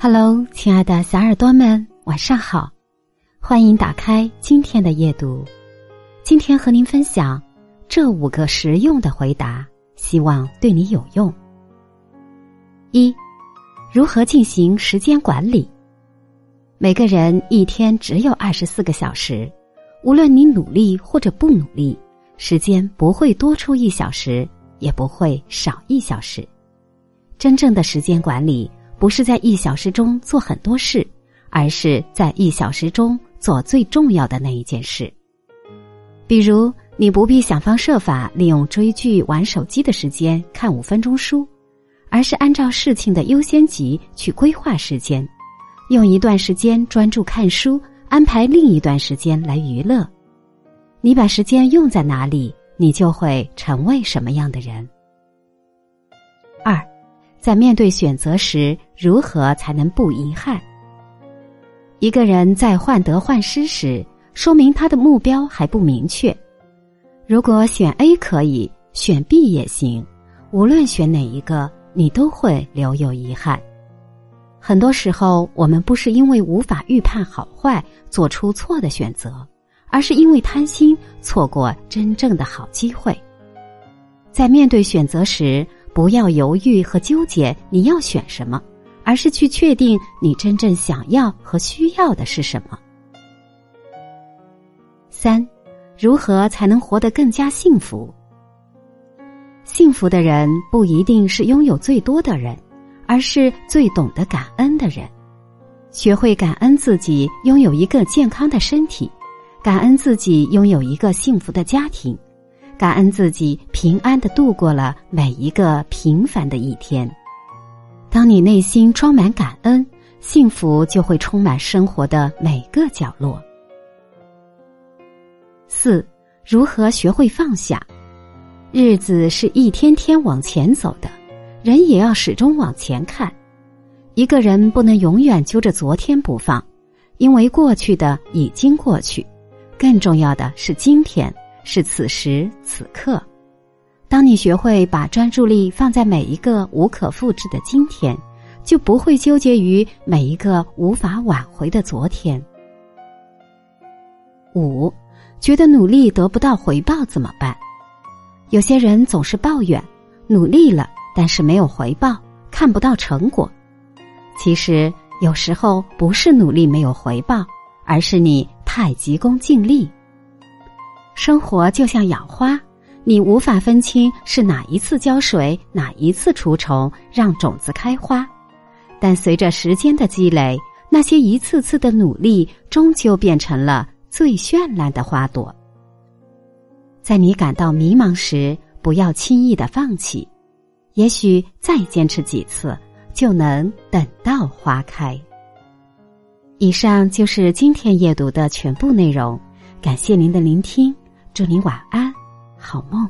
Hello，亲爱的小耳朵们，晚上好！欢迎打开今天的夜读。今天和您分享这五个实用的回答，希望对你有用。一、如何进行时间管理？每个人一天只有二十四个小时，无论你努力或者不努力，时间不会多出一小时，也不会少一小时。真正的时间管理。不是在一小时中做很多事，而是在一小时中做最重要的那一件事。比如，你不必想方设法利用追剧、玩手机的时间看五分钟书，而是按照事情的优先级去规划时间，用一段时间专注看书，安排另一段时间来娱乐。你把时间用在哪里，你就会成为什么样的人。二。在面对选择时，如何才能不遗憾？一个人在患得患失时，说明他的目标还不明确。如果选 A 可以，选 B 也行，无论选哪一个，你都会留有遗憾。很多时候，我们不是因为无法预判好坏，做出错的选择，而是因为贪心，错过真正的好机会。在面对选择时，不要犹豫和纠结你要选什么，而是去确定你真正想要和需要的是什么。三，如何才能活得更加幸福？幸福的人不一定是拥有最多的人，而是最懂得感恩的人。学会感恩自己拥有一个健康的身体，感恩自己拥有一个幸福的家庭。感恩自己平安的度过了每一个平凡的一天。当你内心装满感恩，幸福就会充满生活的每个角落。四，如何学会放下？日子是一天天往前走的，人也要始终往前看。一个人不能永远揪着昨天不放，因为过去的已经过去，更重要的是今天。是此时此刻，当你学会把专注力放在每一个无可复制的今天，就不会纠结于每一个无法挽回的昨天。五，觉得努力得不到回报怎么办？有些人总是抱怨，努力了，但是没有回报，看不到成果。其实有时候不是努力没有回报，而是你太急功近利。生活就像养花，你无法分清是哪一次浇水，哪一次除虫，让种子开花。但随着时间的积累，那些一次次的努力，终究变成了最绚烂的花朵。在你感到迷茫时，不要轻易的放弃，也许再坚持几次，就能等到花开。以上就是今天阅读的全部内容，感谢您的聆听。祝你晚安，好梦。